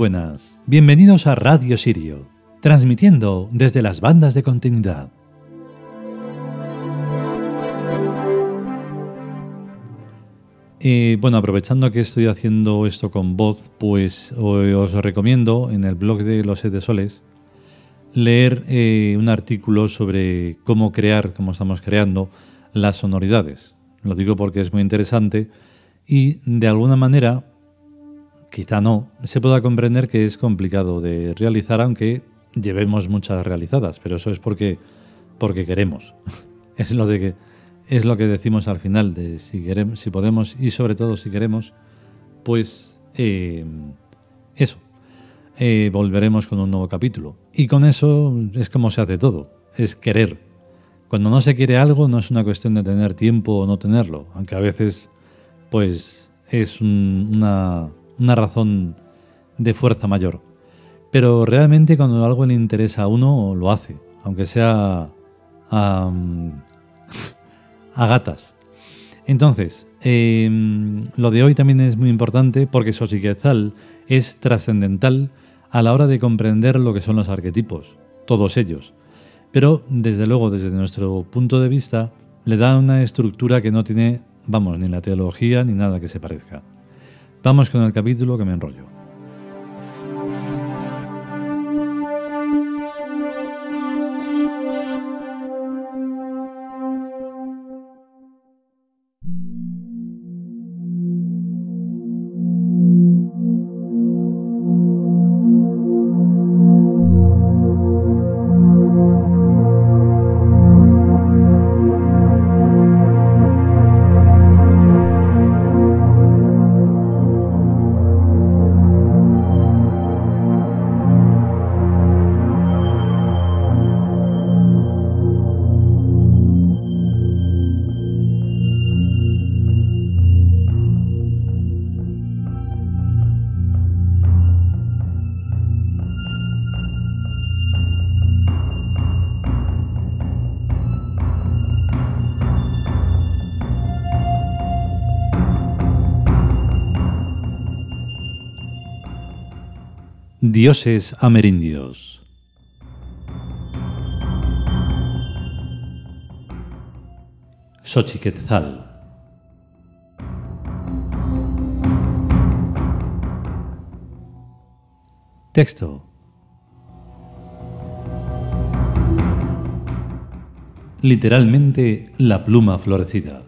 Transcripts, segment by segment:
Buenas, bienvenidos a Radio Sirio, transmitiendo desde las bandas de continuidad. Eh, bueno, aprovechando que estoy haciendo esto con voz, pues os recomiendo en el blog de los Siete Soles leer eh, un artículo sobre cómo crear, cómo estamos creando las sonoridades. Lo digo porque es muy interesante y de alguna manera quizá no, se pueda comprender que es complicado de realizar, aunque llevemos muchas realizadas, pero eso es porque, porque queremos. es lo de que es lo que decimos al final de si queremos, si podemos y sobre todo si queremos, pues eh, eso. Eh, volveremos con un nuevo capítulo. Y con eso es como se hace todo, es querer. Cuando no se quiere algo no es una cuestión de tener tiempo o no tenerlo, aunque a veces pues es una una razón de fuerza mayor. Pero realmente cuando algo le interesa a uno, lo hace, aunque sea a, gatas. Entonces, em, lo de hoy también es muy importante porque Xochiquetzal es trascendental a la hora de comprender lo que son los arquetipos, todos ellos. Pero, desde luego, desde nuestro punto de vista, le da una estructura que no tiene, vamos, ni la teología ni nada que se parezca. Vamos con el capítulo que me enrollo. Dioses amerindios. Xochiquetzal. Texto. Literalmente la pluma florecida.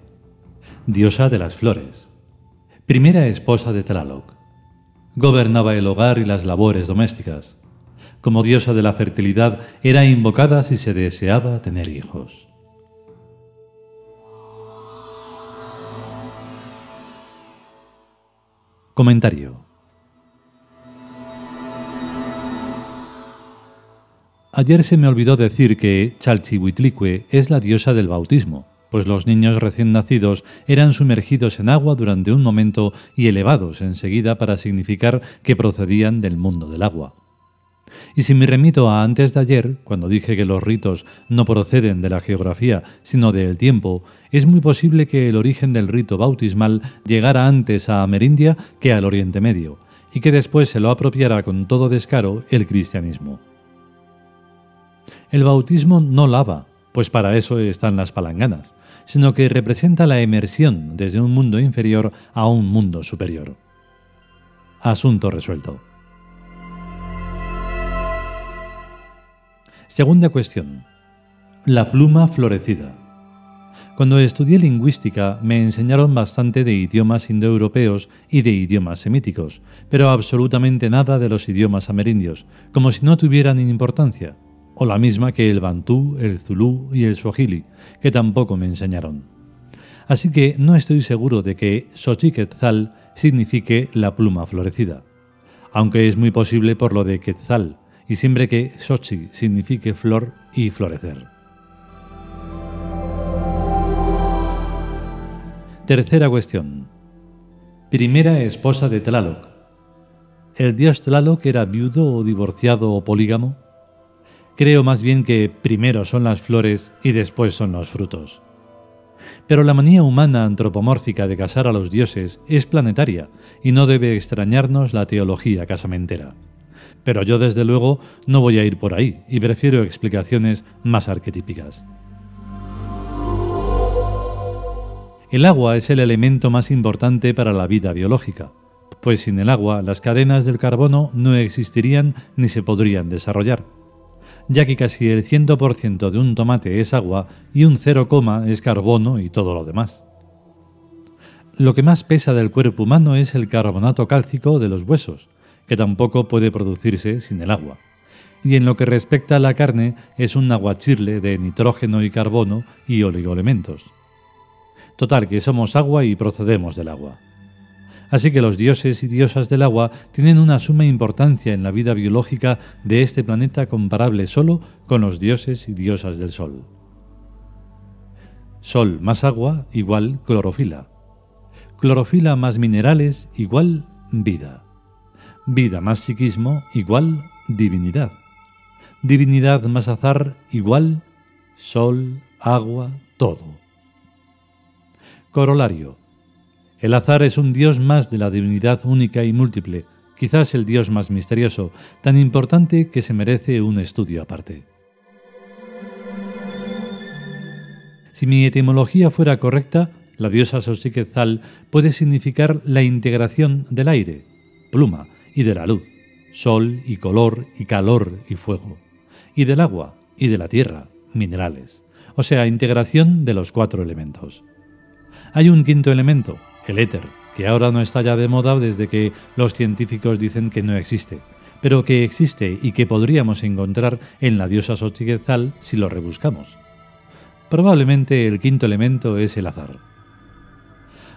Diosa de las flores. Primera esposa de Tlaloc Gobernaba el hogar y las labores domésticas. Como diosa de la fertilidad, era invocada si se deseaba tener hijos. Comentario. Ayer se me olvidó decir que Chalchihuitlicue es la diosa del bautismo pues los niños recién nacidos eran sumergidos en agua durante un momento y elevados enseguida para significar que procedían del mundo del agua. Y si me remito a antes de ayer, cuando dije que los ritos no proceden de la geografía, sino del tiempo, es muy posible que el origen del rito bautismal llegara antes a Amerindia que al Oriente Medio, y que después se lo apropiara con todo descaro el cristianismo. El bautismo no lava, pues para eso están las palanganas, sino que representa la emersión desde un mundo inferior a un mundo superior. Asunto resuelto. Segunda cuestión. La pluma florecida. Cuando estudié lingüística me enseñaron bastante de idiomas indoeuropeos y de idiomas semíticos, pero absolutamente nada de los idiomas amerindios, como si no tuvieran importancia, o la misma que el bantú, el zulú y el swahili, que tampoco me enseñaron. Así que no estoy seguro de que Xochiquetzal signifique la pluma florecida, aunque es muy posible por lo de Quetzal, y siempre que Xochi signifique flor y florecer. Tercera cuestión. Primera esposa de Tlaloc. ¿El dios Tlaloc era viudo o divorciado o polígamo? Creo más bien que primero son las flores y después son los frutos. Pero la manía humana antropomórfica de casar a los dioses es planetaria y no debe extrañarnos la teología casamentera. Pero yo desde luego no voy a ir por ahí y prefiero explicaciones más arquetípicas. El agua es el elemento más importante para la vida biológica, pues sin el agua las cadenas del carbono no existirían ni se podrían desarrollar, ya que casi el 100% de un tomate es agua y un 0, es carbono y todo lo demás. Lo que más pesa del cuerpo humano es el carbonato cálcico de los huesos, que tampoco puede producirse sin el agua. Y en lo que respecta a la carne, es un aguachirle de nitrógeno y carbono y oligoelementos. Total, que somos agua y procedemos del agua. Así que los dioses y diosas del agua tienen una suma importancia en la vida biológica de este planeta comparable solo con los dioses y diosas del Sol. Sol más agua igual clorofila. Clorofila más minerales igual vida. Vida más psiquismo igual divinidad. Divinidad más azar igual sol, agua, todo. Corolario. El azar es un dios más de la divinidad única y múltiple, quizás el dios más misterioso, tan importante que se merece un estudio aparte. Si mi etimología fuera correcta, la diosa Xochiquetzal puede significar la integración del aire, pluma, y de la luz, sol y color y calor y fuego, y del agua y de la tierra, minerales, o sea, integración de los cuatro elementos. Hay un quinto elemento, el éter, que ahora no está ya de moda desde que los científicos dicen que no existe, pero que existe y que podríamos encontrar en la diosa Xochiquetzal si lo rebuscamos. Probablemente el quinto elemento es el azar.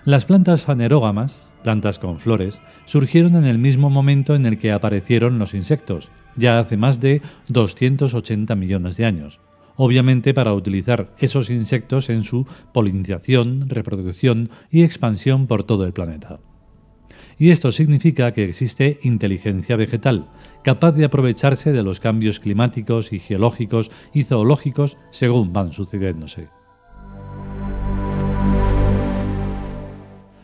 Las plantas fanerógamas, plantas con flores, surgieron en el mismo momento en el que aparecieron los insectos, ya hace más de 280 millones de años, obviamente para utilizar esos insectos en su polinización, reproducción y expansión por todo el planeta. Y esto significa que existe inteligencia vegetal, capaz de aprovecharse de los cambios climáticos y geológicos y zoológicos según van sucediéndose.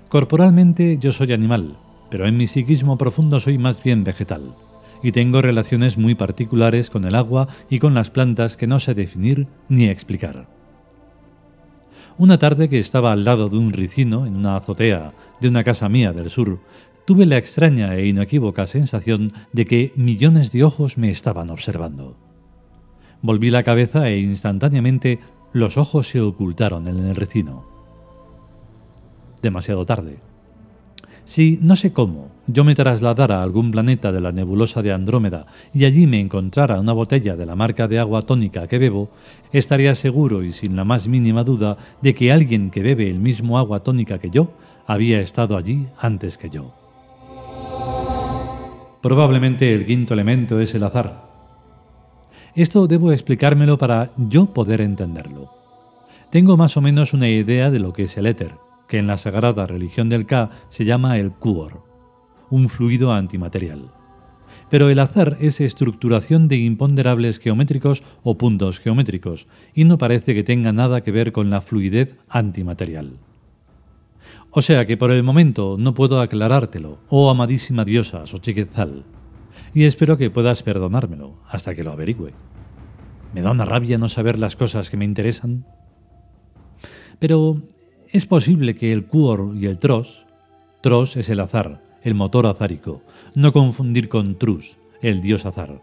Corporalmente yo soy animal, pero en mi psiquismo profundo soy más bien vegetal y tengo relaciones muy particulares con el agua y con las plantas que no sé definir ni explicar. Una tarde que estaba al lado de un ricino en una azotea de una casa mía del sur, tuve la extraña e inequívoca sensación de que millones de ojos me estaban observando. Volví la cabeza e instantáneamente los ojos se ocultaron en el ricino. Demasiado tarde. Si, no sé cómo, yo me trasladara a algún planeta de la nebulosa de Andrómeda y allí me encontrara una botella de la marca de agua tónica que bebo, estaría seguro y sin la más mínima duda de que alguien que bebe el mismo agua tónica que yo había estado allí antes que yo. Probablemente el quinto elemento es el azar. Esto debo explicármelo para yo poder entenderlo. Tengo más o menos una idea de lo que es el éter, que en la sagrada religión del Ka se llama el Kuor, un fluido antimaterial. Pero el azar es estructuración de imponderables geométricos o puntos geométricos, y no parece que tenga nada que ver con la fluidez antimaterial. O sea que por el momento no puedo aclarártelo, oh amadísima diosa Xochiquetzal, y espero que puedas perdonármelo hasta que lo averigüe. Me da una rabia no saber las cosas que me interesan. Pero es posible que el Quor y el Tros, Tros es el azar, el motor azárico, no confundir con Trus, el dios azar,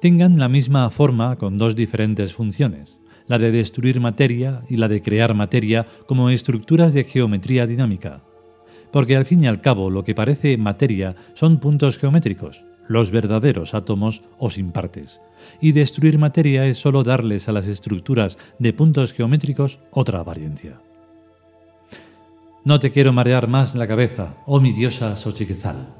tengan la misma forma con dos diferentes funciones, la de destruir materia y la de crear materia como estructuras de geometría dinámica. Porque al fin y al cabo lo que parece materia son puntos geométricos, los verdaderos átomos o sin partes, y destruir materia es solo darles a las estructuras de puntos geométricos otra apariencia. No te quiero marear más la cabeza, oh mi diosa Xochiquetzal.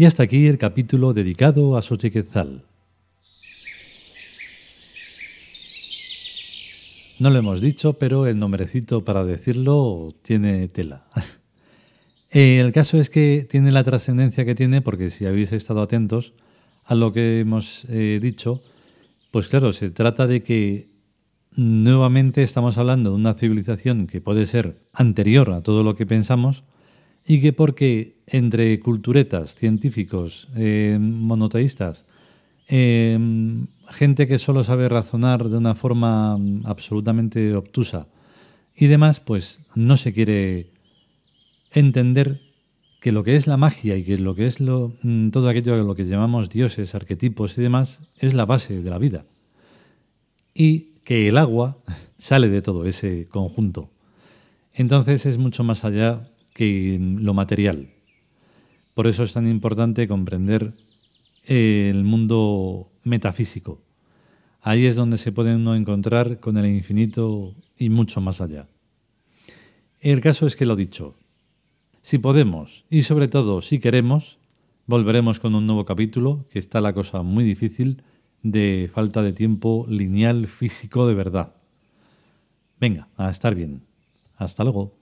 Y hasta aquí el capítulo dedicado a Xochiquetzal. No lo hemos dicho, pero el nombrecito para decirlo tiene tela. Eh, el caso es que tiene la trascendencia que tiene porque si habéis estado atentos a lo que hemos eh, dicho, pues claro, se trata de que nuevamente estamos hablando de una civilización que puede ser anterior a todo lo que pensamos y que porque entre culturetas, científicos, eh, monoteístas, gente que solo sabe razonar de una forma absolutamente obtusa y demás, pues no se quiere entender que lo que es la magia y que lo que es mm, todo aquello lo que llamamos dioses, arquetipos y demás es la base de la vida. Y que el agua sale de todo ese conjunto. Entonces es mucho más allá que lo material. Por eso es tan importante comprender el mundo metafísico. Ahí es donde se puede uno encontrar con el infinito y mucho más allá. El caso es que lo dicho, si podemos y sobre todo si queremos, volveremos con un nuevo capítulo, que está la cosa muy difícil de falta de tiempo lineal físico de verdad. Venga, a estar bien. Hasta luego.